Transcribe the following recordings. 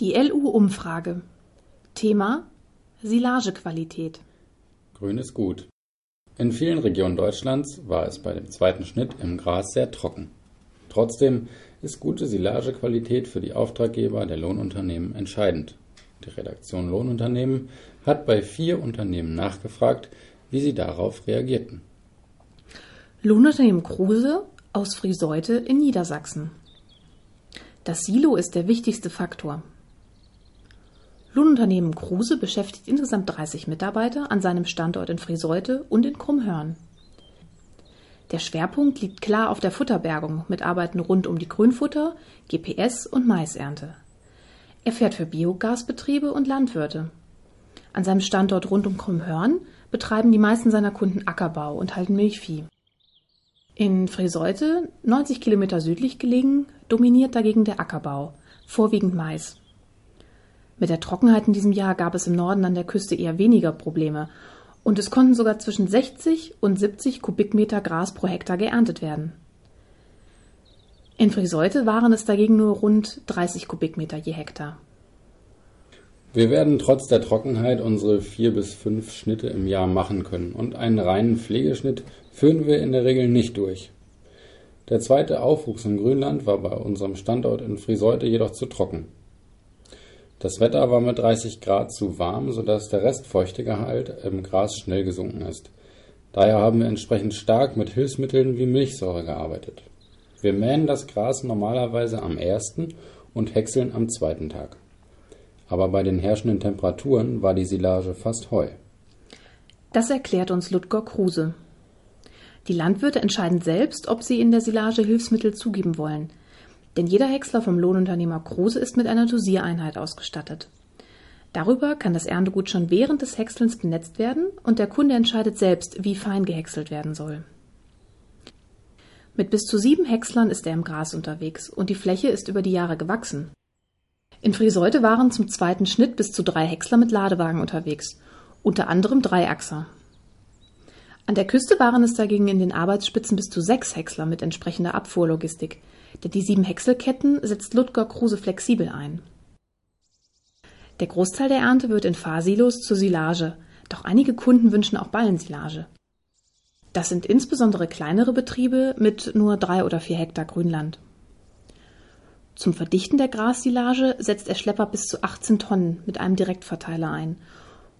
Die LU-Umfrage. Thema Silagequalität. Grün ist gut. In vielen Regionen Deutschlands war es bei dem zweiten Schnitt im Gras sehr trocken. Trotzdem ist gute Silagequalität für die Auftraggeber der Lohnunternehmen entscheidend. Die Redaktion Lohnunternehmen hat bei vier Unternehmen nachgefragt, wie sie darauf reagierten. Lohnunternehmen Kruse aus Frieseute in Niedersachsen. Das Silo ist der wichtigste Faktor. Lohnunternehmen Kruse beschäftigt insgesamt 30 Mitarbeiter an seinem Standort in Frieseute und in Krummhörn. Der Schwerpunkt liegt klar auf der Futterbergung mit Arbeiten rund um die Grünfutter, GPS und Maisernte. Er fährt für Biogasbetriebe und Landwirte. An seinem Standort rund um Krummhörn betreiben die meisten seiner Kunden Ackerbau und halten Milchvieh. In Friseute, 90 Kilometer südlich gelegen, dominiert dagegen der Ackerbau, vorwiegend Mais. Mit der Trockenheit in diesem Jahr gab es im Norden an der Küste eher weniger Probleme und es konnten sogar zwischen 60 und 70 Kubikmeter Gras pro Hektar geerntet werden. In Friseute waren es dagegen nur rund 30 Kubikmeter je Hektar. Wir werden trotz der Trockenheit unsere vier bis fünf Schnitte im Jahr machen können und einen reinen Pflegeschnitt führen wir in der Regel nicht durch. Der zweite Aufwuchs im Grünland war bei unserem Standort in Friseute jedoch zu trocken. Das Wetter war mit 30 Grad zu warm, sodass der Restfeuchtegehalt im Gras schnell gesunken ist. Daher haben wir entsprechend stark mit Hilfsmitteln wie Milchsäure gearbeitet. Wir mähen das Gras normalerweise am ersten und häckseln am zweiten Tag. Aber bei den herrschenden Temperaturen war die Silage fast Heu. Das erklärt uns Ludger Kruse. Die Landwirte entscheiden selbst, ob sie in der Silage Hilfsmittel zugeben wollen. Denn jeder Häcksler vom Lohnunternehmer Kruse ist mit einer Dosiereinheit ausgestattet. Darüber kann das Erntegut schon während des Häckselns benetzt werden und der Kunde entscheidet selbst, wie fein gehäckselt werden soll. Mit bis zu sieben Häckslern ist er im Gras unterwegs und die Fläche ist über die Jahre gewachsen. In Friseute waren zum zweiten Schnitt bis zu drei Häcksler mit Ladewagen unterwegs, unter anderem drei Achser. An der Küste waren es dagegen in den Arbeitsspitzen bis zu sechs Häcksler mit entsprechender Abfuhrlogistik, denn die sieben Häckselketten setzt Ludger Kruse flexibel ein. Der Großteil der Ernte wird in Fahrsilos zur Silage, doch einige Kunden wünschen auch Ballensilage. Das sind insbesondere kleinere Betriebe mit nur drei oder vier Hektar Grünland. Zum Verdichten der Grassilage setzt er Schlepper bis zu 18 Tonnen mit einem Direktverteiler ein.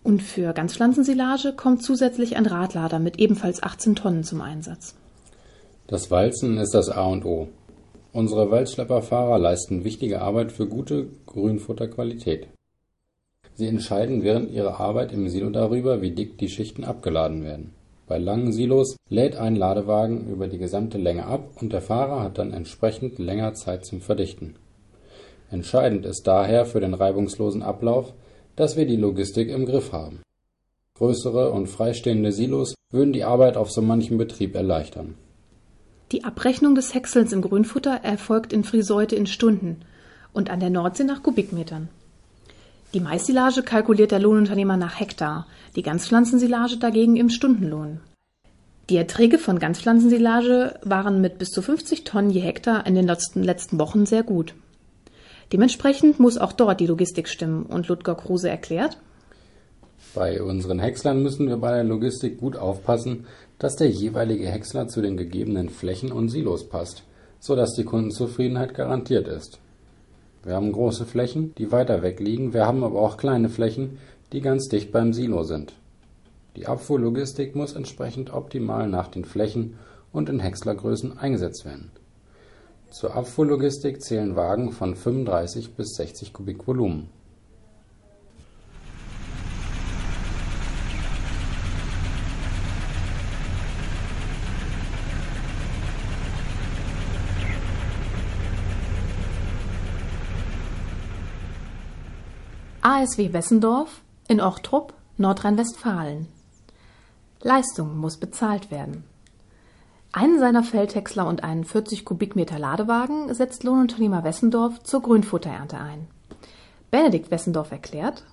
Und für Ganzpflanzensilage kommt zusätzlich ein Radlader mit ebenfalls 18 Tonnen zum Einsatz. Das Walzen ist das A und O. Unsere Waldschlepperfahrer leisten wichtige Arbeit für gute Grünfutterqualität. Sie entscheiden während ihrer Arbeit im Silo darüber, wie dick die Schichten abgeladen werden. Bei langen Silos lädt ein Ladewagen über die gesamte Länge ab und der Fahrer hat dann entsprechend länger Zeit zum Verdichten. Entscheidend ist daher für den reibungslosen Ablauf, dass wir die Logistik im Griff haben. Größere und freistehende Silos würden die Arbeit auf so manchem Betrieb erleichtern die Abrechnung des Häckselns im Grünfutter erfolgt in Friseute in Stunden und an der Nordsee nach Kubikmetern. Die Maissilage kalkuliert der Lohnunternehmer nach Hektar, die Ganzpflanzensilage dagegen im Stundenlohn. Die Erträge von Ganzpflanzensilage waren mit bis zu 50 Tonnen je Hektar in den letzten, letzten Wochen sehr gut. Dementsprechend muss auch dort die Logistik stimmen und Ludger Kruse erklärt, bei unseren Häckslern müssen wir bei der Logistik gut aufpassen, dass der jeweilige Häcksler zu den gegebenen Flächen und Silos passt, so dass die Kundenzufriedenheit garantiert ist. Wir haben große Flächen, die weiter weg liegen, wir haben aber auch kleine Flächen, die ganz dicht beim Silo sind. Die Abfuhrlogistik muss entsprechend optimal nach den Flächen und in Häckslergrößen eingesetzt werden. Zur Abfuhrlogistik zählen Wagen von 35 bis 60 Kubik Volumen ASW Wessendorf in Ochtrup, Nordrhein-Westfalen. Leistung muss bezahlt werden. Einen seiner Feldhäcksler und einen 40 Kubikmeter Ladewagen setzt Lohnunternehmer Wessendorf zur Grünfutterernte ein. Benedikt Wessendorf erklärt,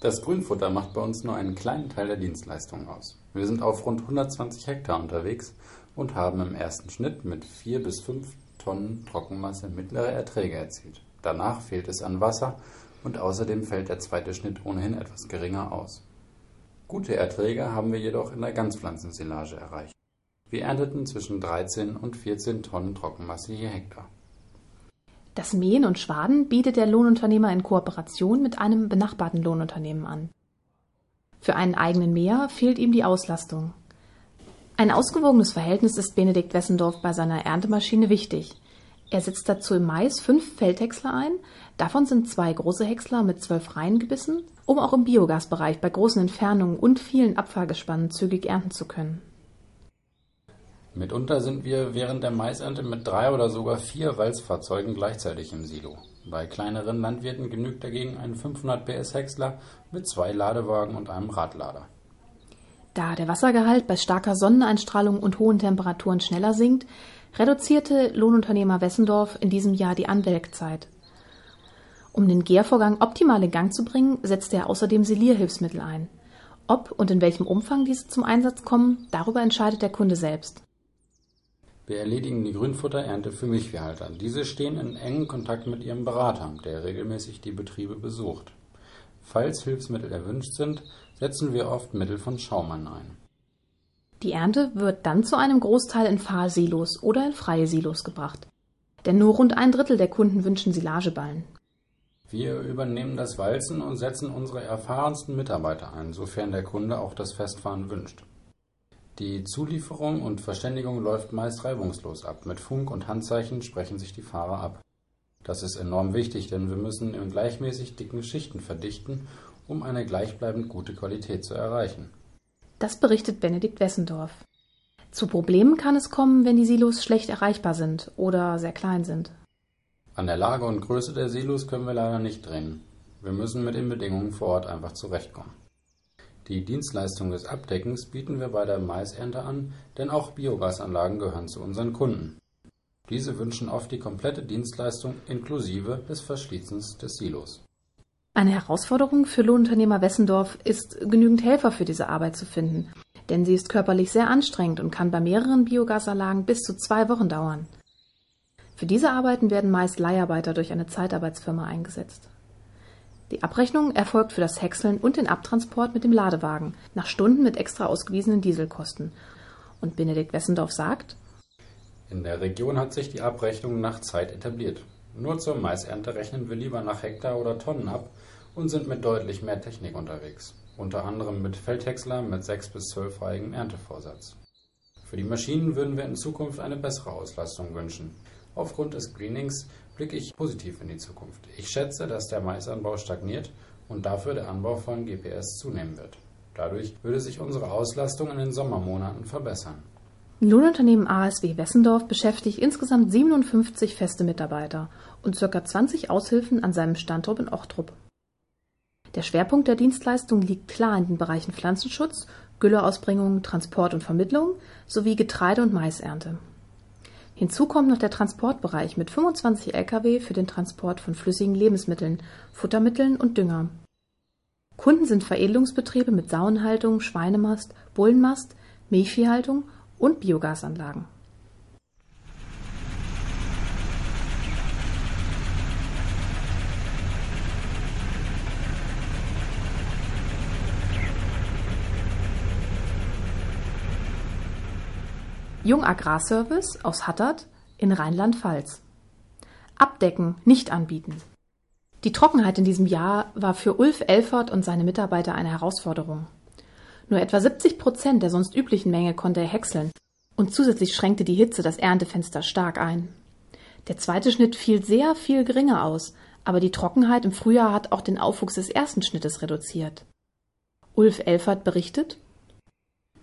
das Grünfutter macht bei uns nur einen kleinen Teil der Dienstleistung aus. Wir sind auf rund 120 Hektar unterwegs und haben im ersten Schnitt mit 4 bis 5 Tonnen Trockenmasse mittlere Erträge erzielt. Danach fehlt es an Wasser und außerdem fällt der zweite Schnitt ohnehin etwas geringer aus. Gute Erträge haben wir jedoch in der Ganzpflanzensilage erreicht. Wir ernteten zwischen 13 und 14 Tonnen Trockenmasse je Hektar. Das Mähen und Schwaden bietet der Lohnunternehmer in Kooperation mit einem benachbarten Lohnunternehmen an. Für einen eigenen Mäher fehlt ihm die Auslastung. Ein ausgewogenes Verhältnis ist Benedikt Wessendorf bei seiner Erntemaschine wichtig. Er setzt dazu im Mais fünf Feldhäcksler ein, davon sind zwei große Häcksler mit zwölf Reihen gebissen, um auch im Biogasbereich bei großen Entfernungen und vielen Abfahrgespannen zügig ernten zu können. Mitunter sind wir während der Maisernte mit drei oder sogar vier Walzfahrzeugen gleichzeitig im Silo. Bei kleineren Landwirten genügt dagegen ein 500 PS Häcksler mit zwei Ladewagen und einem Radlader. Da der Wassergehalt bei starker Sonneneinstrahlung und hohen Temperaturen schneller sinkt, reduzierte Lohnunternehmer Wessendorf in diesem Jahr die Anwelkzeit. Um den Gärvorgang optimal in Gang zu bringen, setzte er außerdem Silierhilfsmittel ein. Ob und in welchem Umfang diese zum Einsatz kommen, darüber entscheidet der Kunde selbst. Wir erledigen die Grünfutterernte für Milchviehhalter. Diese stehen in engem Kontakt mit ihrem Berater, der regelmäßig die Betriebe besucht. Falls Hilfsmittel erwünscht sind, setzen wir oft Mittel von Schaumann ein. Die Ernte wird dann zu einem Großteil in Fahrsilos oder in freie Silos gebracht. Denn nur rund ein Drittel der Kunden wünschen Silageballen. Wir übernehmen das Walzen und setzen unsere erfahrensten Mitarbeiter ein, sofern der Kunde auch das Festfahren wünscht. Die Zulieferung und Verständigung läuft meist reibungslos ab. Mit Funk und Handzeichen sprechen sich die Fahrer ab. Das ist enorm wichtig, denn wir müssen in gleichmäßig dicken Schichten verdichten, um eine gleichbleibend gute Qualität zu erreichen. Das berichtet Benedikt Wessendorf. Zu Problemen kann es kommen, wenn die Silos schlecht erreichbar sind oder sehr klein sind. An der Lage und Größe der Silos können wir leider nicht drehen. Wir müssen mit den Bedingungen vor Ort einfach zurechtkommen. Die Dienstleistung des Abdeckens bieten wir bei der Maisernte an, denn auch Biogasanlagen gehören zu unseren Kunden. Diese wünschen oft die komplette Dienstleistung inklusive des Verschließens des Silos. Eine Herausforderung für Lohnunternehmer Wessendorf ist, genügend Helfer für diese Arbeit zu finden, denn sie ist körperlich sehr anstrengend und kann bei mehreren Biogasanlagen bis zu zwei Wochen dauern. Für diese Arbeiten werden meist Leiharbeiter durch eine Zeitarbeitsfirma eingesetzt. Die Abrechnung erfolgt für das Häckseln und den Abtransport mit dem Ladewagen nach Stunden mit extra ausgewiesenen Dieselkosten. Und Benedikt Wessendorf sagt, In der Region hat sich die Abrechnung nach Zeit etabliert. Nur zur Maisernte rechnen wir lieber nach Hektar oder Tonnen ab und sind mit deutlich mehr Technik unterwegs. Unter anderem mit Feldhäcksler mit 6 bis 12 reigen Erntevorsatz. Für die Maschinen würden wir in Zukunft eine bessere Auslastung wünschen. Aufgrund des Greenings blicke ich positiv in die Zukunft. Ich schätze, dass der Maisanbau stagniert und dafür der Anbau von GPS zunehmen wird. Dadurch würde sich unsere Auslastung in den Sommermonaten verbessern. Lohnunternehmen ASW Wessendorf beschäftigt insgesamt 57 feste Mitarbeiter und ca. 20 Aushilfen an seinem Standort in Ochtrup. Der Schwerpunkt der Dienstleistung liegt klar in den Bereichen Pflanzenschutz, Gülleausbringung, Transport und Vermittlung sowie Getreide- und Maisernte. Hinzu kommt noch der Transportbereich mit 25 Lkw für den Transport von flüssigen Lebensmitteln, Futtermitteln und Dünger. Kunden sind Veredelungsbetriebe mit Sauenhaltung, Schweinemast, Bullenmast, Milchviehhaltung und Biogasanlagen. Jung Agrarservice aus Hattert in Rheinland-Pfalz. Abdecken, nicht anbieten. Die Trockenheit in diesem Jahr war für Ulf Elfert und seine Mitarbeiter eine Herausforderung. Nur etwa 70 Prozent der sonst üblichen Menge konnte er häckseln und zusätzlich schränkte die Hitze das Erntefenster stark ein. Der zweite Schnitt fiel sehr viel geringer aus, aber die Trockenheit im Frühjahr hat auch den Aufwuchs des ersten Schnittes reduziert. Ulf Elfert berichtet,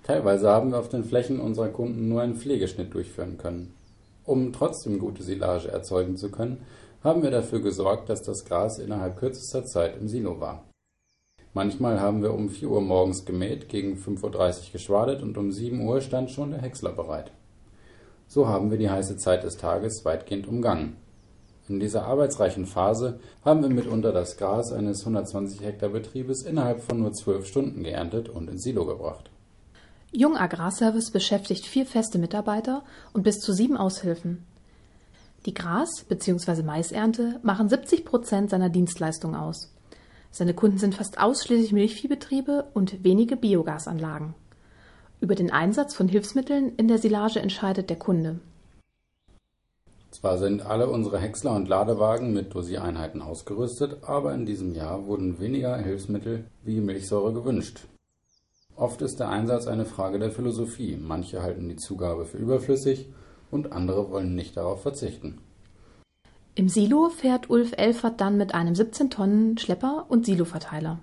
Teilweise haben wir auf den Flächen unserer Kunden nur einen Pflegeschnitt durchführen können. Um trotzdem gute Silage erzeugen zu können, haben wir dafür gesorgt, dass das Gras innerhalb kürzester Zeit im Silo war. Manchmal haben wir um 4 Uhr morgens gemäht, gegen 5.30 Uhr geschwadet und um 7 Uhr stand schon der Häcksler bereit. So haben wir die heiße Zeit des Tages weitgehend umgangen. In dieser arbeitsreichen Phase haben wir mitunter das Gras eines 120 Hektar Betriebes innerhalb von nur 12 Stunden geerntet und ins Silo gebracht. Jung Agrarservice beschäftigt vier feste Mitarbeiter und bis zu sieben Aushilfen. Die Gras- bzw. Maisernte machen 70 Prozent seiner Dienstleistung aus. Seine Kunden sind fast ausschließlich Milchviehbetriebe und wenige Biogasanlagen. Über den Einsatz von Hilfsmitteln in der Silage entscheidet der Kunde. Zwar sind alle unsere Häcksler und Ladewagen mit Dosiereinheiten ausgerüstet, aber in diesem Jahr wurden weniger Hilfsmittel wie Milchsäure gewünscht. Oft ist der Einsatz eine Frage der Philosophie. Manche halten die Zugabe für überflüssig und andere wollen nicht darauf verzichten. Im Silo fährt Ulf Elfert dann mit einem 17 Tonnen Schlepper und Siloverteiler.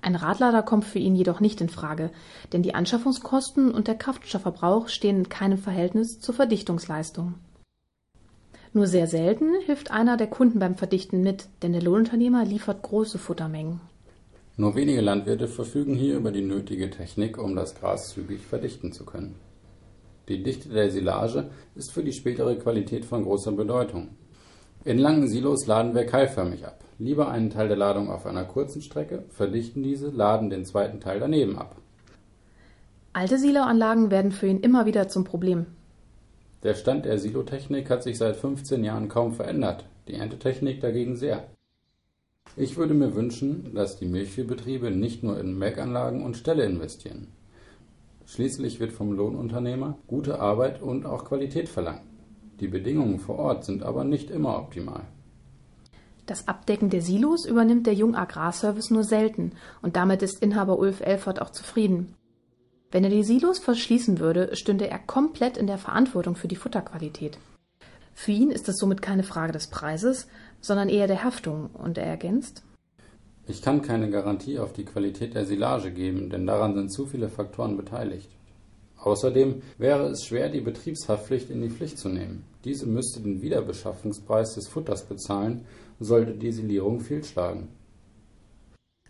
Ein Radlader kommt für ihn jedoch nicht in Frage, denn die Anschaffungskosten und der Kraftstoffverbrauch stehen in keinem Verhältnis zur Verdichtungsleistung. Nur sehr selten hilft einer der Kunden beim Verdichten mit, denn der Lohnunternehmer liefert große Futtermengen. Nur wenige Landwirte verfügen hier über die nötige Technik, um das Gras zügig verdichten zu können. Die Dichte der Silage ist für die spätere Qualität von großer Bedeutung. In langen Silos laden wir keilförmig ab. Lieber einen Teil der Ladung auf einer kurzen Strecke, verdichten diese, laden den zweiten Teil daneben ab. Alte Siloanlagen werden für ihn immer wieder zum Problem. Der Stand der Silotechnik hat sich seit 15 Jahren kaum verändert, die Erntetechnik dagegen sehr. Ich würde mir wünschen, dass die Milchviehbetriebe nicht nur in Melkanlagen und Ställe investieren. Schließlich wird vom Lohnunternehmer gute Arbeit und auch Qualität verlangt. Die Bedingungen vor Ort sind aber nicht immer optimal. Das Abdecken der Silos übernimmt der Jung Agrarservice nur selten und damit ist Inhaber Ulf Elfert auch zufrieden. Wenn er die Silos verschließen würde, stünde er komplett in der Verantwortung für die Futterqualität. Für ihn ist das somit keine Frage des Preises, sondern eher der Haftung, und er ergänzt Ich kann keine Garantie auf die Qualität der Silage geben, denn daran sind zu viele Faktoren beteiligt. Außerdem wäre es schwer, die Betriebshaftpflicht in die Pflicht zu nehmen. Diese müsste den Wiederbeschaffungspreis des Futters bezahlen, sollte die Silierung fehlschlagen.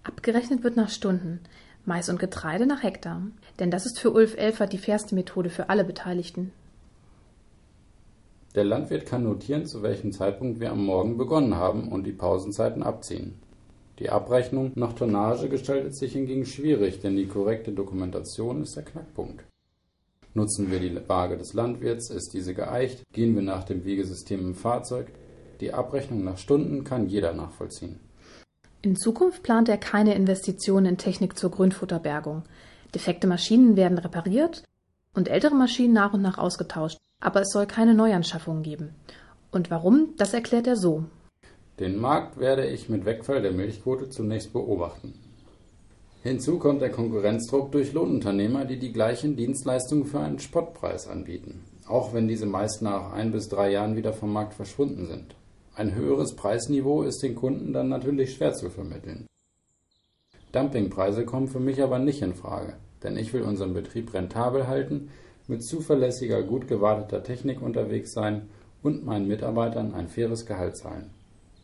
Abgerechnet wird nach Stunden, Mais und Getreide nach Hektar. Denn das ist für Ulf Elfert die fairste Methode für alle Beteiligten. Der Landwirt kann notieren, zu welchem Zeitpunkt wir am Morgen begonnen haben und die Pausenzeiten abziehen. Die Abrechnung nach Tonnage gestaltet sich hingegen schwierig, denn die korrekte Dokumentation ist der Knackpunkt. Nutzen wir die Waage des Landwirts, ist diese geeicht, gehen wir nach dem Wegesystem im Fahrzeug. Die Abrechnung nach Stunden kann jeder nachvollziehen. In Zukunft plant er keine Investitionen in Technik zur Grünfutterbergung. Defekte Maschinen werden repariert und ältere Maschinen nach und nach ausgetauscht, aber es soll keine Neuanschaffungen geben. Und warum, das erklärt er so. Den Markt werde ich mit Wegfall der Milchquote zunächst beobachten. Hinzu kommt der Konkurrenzdruck durch Lohnunternehmer, die die gleichen Dienstleistungen für einen Spottpreis anbieten, auch wenn diese meist nach ein bis drei Jahren wieder vom Markt verschwunden sind. Ein höheres Preisniveau ist den Kunden dann natürlich schwer zu vermitteln. Dumpingpreise kommen für mich aber nicht in Frage, denn ich will unseren Betrieb rentabel halten, mit zuverlässiger, gut gewarteter Technik unterwegs sein und meinen Mitarbeitern ein faires Gehalt zahlen.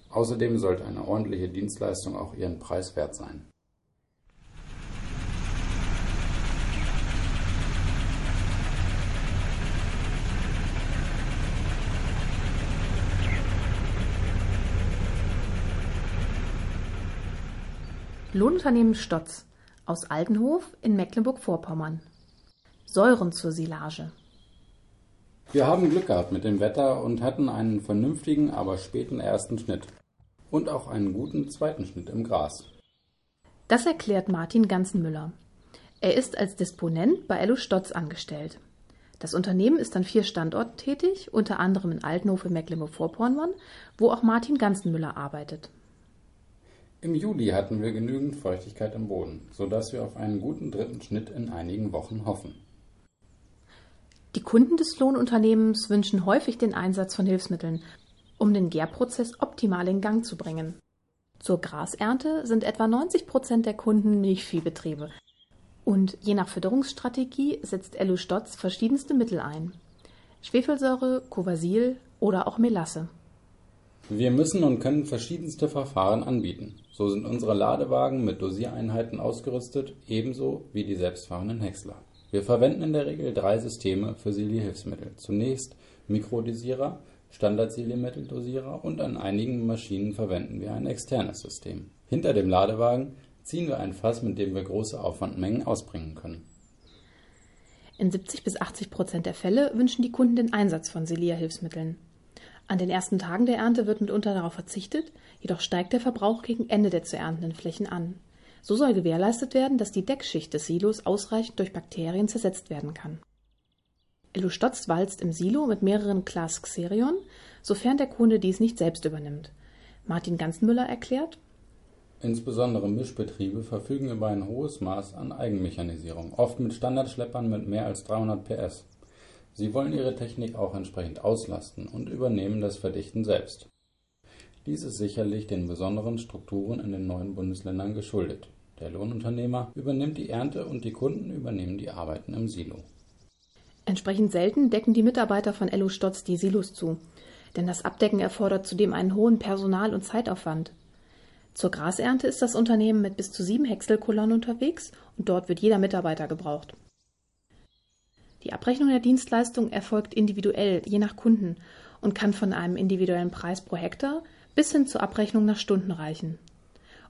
Außerdem sollte eine ordentliche Dienstleistung auch ihren Preis wert sein. Lohnunternehmen Stotz aus Altenhof in Mecklenburg-Vorpommern. Säuren zur Silage. Wir haben Glück gehabt mit dem Wetter und hatten einen vernünftigen, aber späten ersten Schnitt. Und auch einen guten zweiten Schnitt im Gras. Das erklärt Martin Ganzenmüller. Er ist als Disponent bei Ello Stotz angestellt. Das Unternehmen ist an vier Standorten tätig, unter anderem in Altenhof in Mecklenburg-Vorpommern, wo auch Martin Ganzenmüller arbeitet. Im Juli hatten wir genügend Feuchtigkeit im Boden, sodass wir auf einen guten dritten Schnitt in einigen Wochen hoffen. Die Kunden des Lohnunternehmens wünschen häufig den Einsatz von Hilfsmitteln, um den Gärprozess optimal in Gang zu bringen. Zur Grasernte sind etwa 90 Prozent der Kunden Milchviehbetriebe. Und je nach Fütterungsstrategie setzt Elu Stotz verschiedenste Mittel ein. Schwefelsäure, Covasil oder auch Melasse. Wir müssen und können verschiedenste Verfahren anbieten. So sind unsere Ladewagen mit Dosiereinheiten ausgerüstet, ebenso wie die selbstfahrenden Häcksler. Wir verwenden in der Regel drei Systeme für Silierhilfsmittel. Zunächst Mikrodosierer, Standard-Siliermitteldosierer und an einigen Maschinen verwenden wir ein externes System. Hinter dem Ladewagen ziehen wir ein Fass, mit dem wir große Aufwandmengen ausbringen können. In 70 bis 80 Prozent der Fälle wünschen die Kunden den Einsatz von Silierhilfsmitteln. An den ersten Tagen der Ernte wird mitunter darauf verzichtet, jedoch steigt der Verbrauch gegen Ende der zu erntenden Flächen an. So soll gewährleistet werden, dass die Deckschicht des Silos ausreichend durch Bakterien zersetzt werden kann. Ello Stotz walzt im Silo mit mehreren Class Xerion, sofern der Kunde dies nicht selbst übernimmt. Martin Ganzenmüller erklärt, Insbesondere Mischbetriebe verfügen über ein hohes Maß an Eigenmechanisierung, oft mit Standardschleppern mit mehr als 300 PS. Sie wollen ihre Technik auch entsprechend auslasten und übernehmen das Verdichten selbst. Dies ist sicherlich den besonderen Strukturen in den neuen Bundesländern geschuldet. Der Lohnunternehmer übernimmt die Ernte und die Kunden übernehmen die Arbeiten im Silo. Entsprechend selten decken die Mitarbeiter von Ello Stotz die Silos zu, denn das Abdecken erfordert zudem einen hohen Personal- und Zeitaufwand. Zur Grasernte ist das Unternehmen mit bis zu sieben Häckselkolonnen unterwegs und dort wird jeder Mitarbeiter gebraucht. Die Abrechnung der Dienstleistung erfolgt individuell, je nach Kunden und kann von einem individuellen Preis pro Hektar bis hin zur Abrechnung nach Stunden reichen.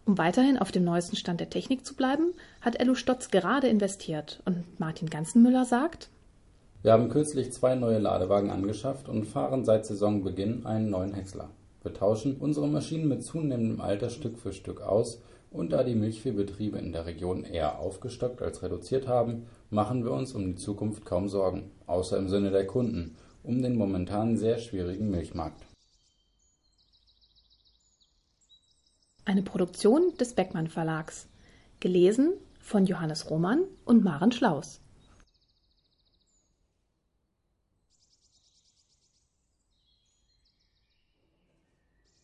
Um weiterhin auf dem neuesten Stand der Technik zu bleiben, hat Ello Stotz gerade investiert und Martin Ganzenmüller sagt, Wir haben kürzlich zwei neue Ladewagen angeschafft und fahren seit Saisonbeginn einen neuen Häcksler. Wir tauschen unsere Maschinen mit zunehmendem Alter Stück für Stück aus und da die Milchviehbetriebe in der Region eher aufgestockt als reduziert haben, machen wir uns um die Zukunft kaum Sorgen, außer im Sinne der Kunden, um den momentan sehr schwierigen Milchmarkt. Eine Produktion des Beckmann Verlags. Gelesen von Johannes Roman und Maren Schlaus.